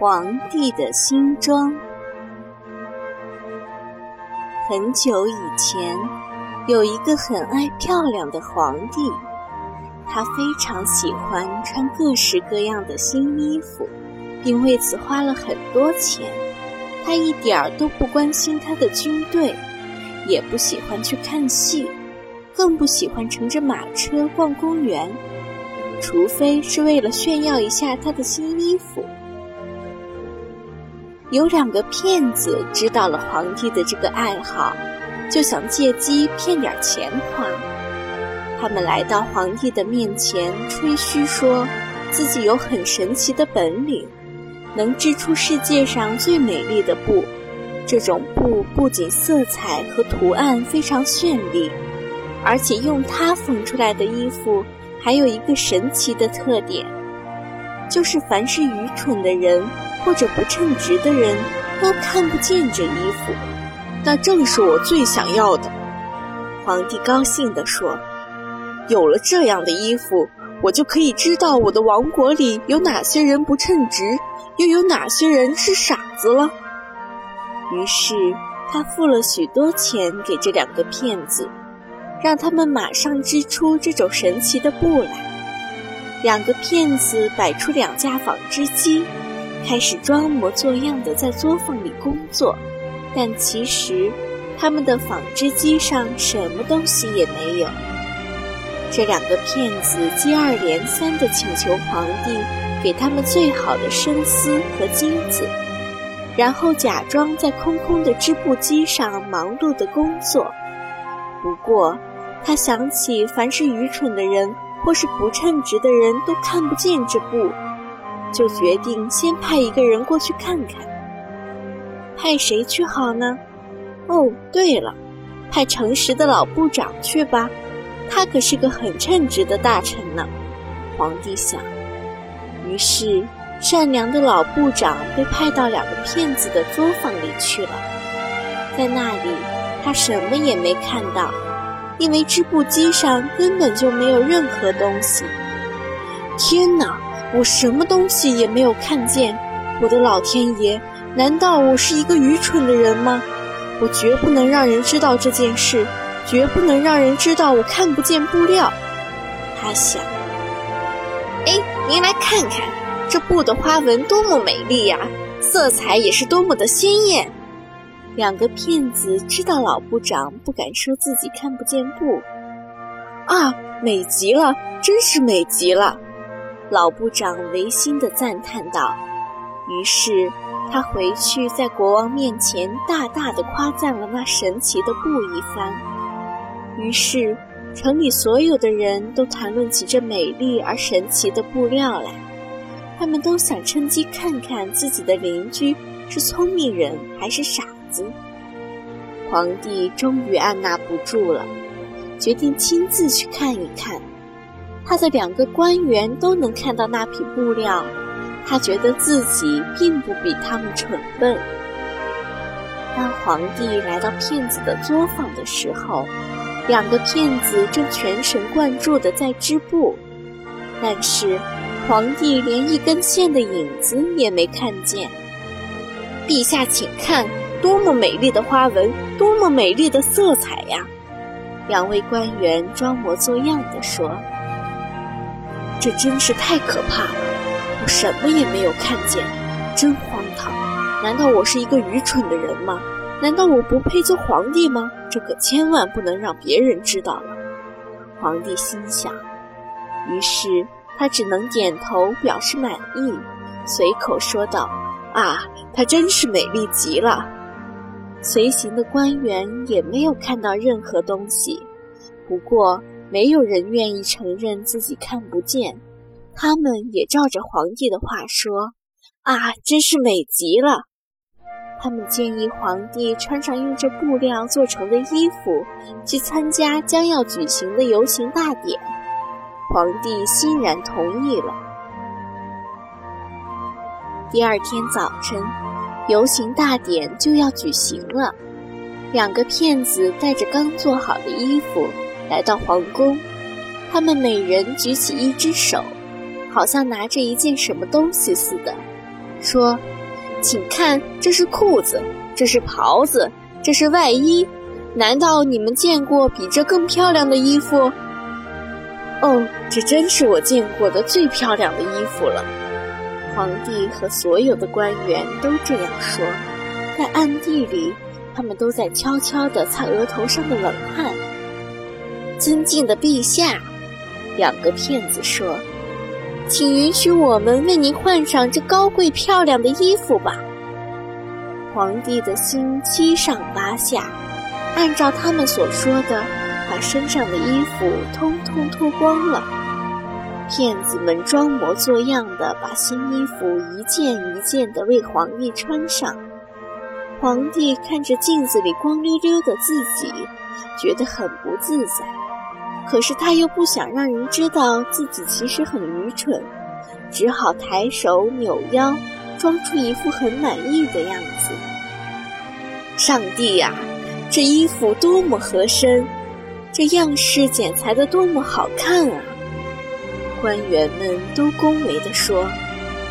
皇帝的新装。很久以前，有一个很爱漂亮的皇帝，他非常喜欢穿各式各样的新衣服，并为此花了很多钱。他一点儿都不关心他的军队，也不喜欢去看戏，更不喜欢乘着马车逛公园，除非是为了炫耀一下他的新衣服。有两个骗子知道了皇帝的这个爱好，就想借机骗点钱花。他们来到皇帝的面前，吹嘘说自己有很神奇的本领，能织出世界上最美丽的布。这种布不仅色彩和图案非常绚丽，而且用它缝出来的衣服还有一个神奇的特点，就是凡是愚蠢的人。或者不称职的人都看不见这衣服，那正是我最想要的。皇帝高兴地说：“有了这样的衣服，我就可以知道我的王国里有哪些人不称职，又有哪些人是傻子了。”于是他付了许多钱给这两个骗子，让他们马上织出这种神奇的布来。两个骗子摆出两架纺织机。开始装模作样的在作坊里工作，但其实他们的纺织机上什么东西也没有。这两个骗子接二连三地请求皇帝给他们最好的生丝和金子，然后假装在空空的织布机上忙碌的工作。不过，他想起凡是愚蠢的人或是不称职的人都看不见这布。就决定先派一个人过去看看。派谁去好呢？哦，对了，派诚实的老部长去吧，他可是个很称职的大臣呢。皇帝想。于是，善良的老部长被派到两个骗子的作坊里去了。在那里，他什么也没看到，因为织布机上根本就没有任何东西。天哪！我什么东西也没有看见，我的老天爷！难道我是一个愚蠢的人吗？我绝不能让人知道这件事，绝不能让人知道我看不见布料。他想。哎，您来看看，这布的花纹多么美丽呀，色彩也是多么的鲜艳。两个骗子知道老部长不敢说自己看不见布。啊，美极了，真是美极了。老部长违心地赞叹道：“于是他回去在国王面前大大的夸赞了那神奇的布一番。于是城里所有的人都谈论起这美丽而神奇的布料来，他们都想趁机看看自己的邻居是聪明人还是傻子。皇帝终于按捺不住了，决定亲自去看一看。”他的两个官员都能看到那匹布料，他觉得自己并不比他们蠢笨。当皇帝来到骗子的作坊的时候，两个骗子正全神贯注地在织布，但是皇帝连一根线的影子也没看见。陛下，请看，多么美丽的花纹，多么美丽的色彩呀！两位官员装模作样地说。这真是太可怕了！我什么也没有看见，真荒唐！难道我是一个愚蠢的人吗？难道我不配做皇帝吗？这可千万不能让别人知道了。皇帝心想，于是他只能点头表示满意，随口说道：“啊，她真是美丽极了。”随行的官员也没有看到任何东西，不过。没有人愿意承认自己看不见，他们也照着皇帝的话说：“啊，真是美极了。”他们建议皇帝穿上用这布料做成的衣服，去参加将要举行的游行大典。皇帝欣然同意了。第二天早晨，游行大典就要举行了。两个骗子带着刚做好的衣服。来到皇宫，他们每人举起一只手，好像拿着一件什么东西似的。说：“请看，这是裤子，这是袍子，这是外衣。难道你们见过比这更漂亮的衣服？”哦，这真是我见过的最漂亮的衣服了。皇帝和所有的官员都这样说，在暗地里，他们都在悄悄地擦额头上的冷汗。尊敬的陛下，两个骗子说：“请允许我们为您换上这高贵漂亮的衣服吧。”皇帝的心七上八下，按照他们所说的，把身上的衣服通通脱光了。骗子们装模作样的把新衣服一件一件的为皇帝穿上，皇帝看着镜子里光溜溜的自己，觉得很不自在。可是他又不想让人知道自己其实很愚蠢，只好抬手扭腰，装出一副很满意的样子。上帝呀，这衣服多么合身，这样式剪裁的多么好看啊！官员们都恭维地说：“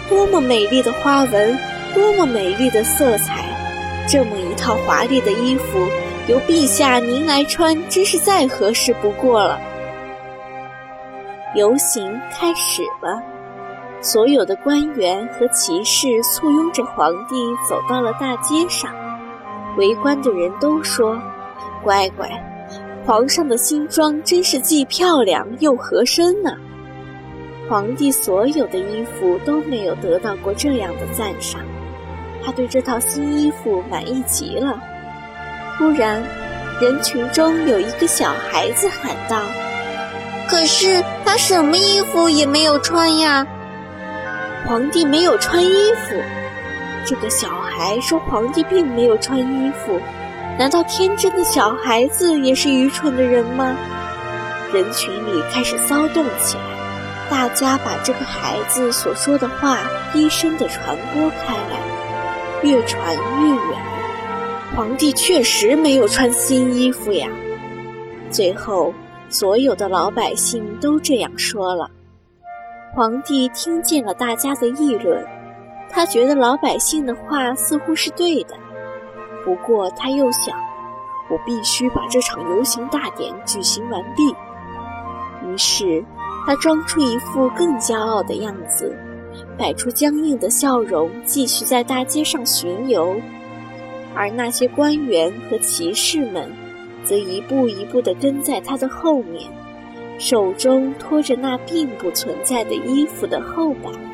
多么美丽的花纹，多么美丽的色彩！这么一套华丽的衣服，由陛下您来穿，真是再合适不过了。”游行开始了，所有的官员和骑士簇拥着皇帝走到了大街上。围观的人都说：“乖乖，皇上的新装真是既漂亮又合身呢。”皇帝所有的衣服都没有得到过这样的赞赏，他对这套新衣服满意极了。突然，人群中有一个小孩子喊道：“可是他什么衣服也没有穿呀！”皇帝没有穿衣服。这个小孩说：“皇帝并没有穿衣服。”难道天真的小孩子也是愚蠢的人吗？人群里开始骚动起来。大家把这个孩子所说的话低声地传播开来，越传越远。皇帝确实没有穿新衣服呀。最后，所有的老百姓都这样说了。皇帝听见了大家的议论，他觉得老百姓的话似乎是对的。不过他又想，我必须把这场游行大典举行完毕。于是。他装出一副更骄傲的样子，摆出僵硬的笑容，继续在大街上巡游。而那些官员和骑士们，则一步一步地跟在他的后面，手中拖着那并不存在的衣服的后摆。